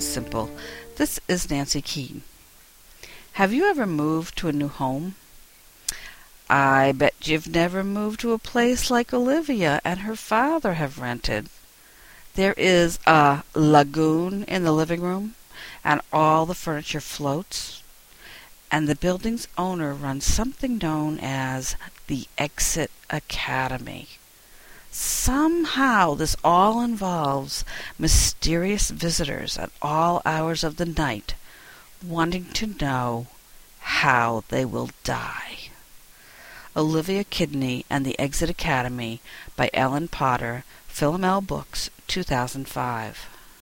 simple. This is Nancy Keane. Have you ever moved to a new home? I bet you've never moved to a place like Olivia and her father have rented. There is a lagoon in the living room, and all the furniture floats, and the building's owner runs something known as the Exit Academy. Somehow this all involves mysterious visitors at all hours of the night wanting to know how they will die. Olivia Kidney and the Exit Academy by Ellen Potter, Philomel Books, 2005.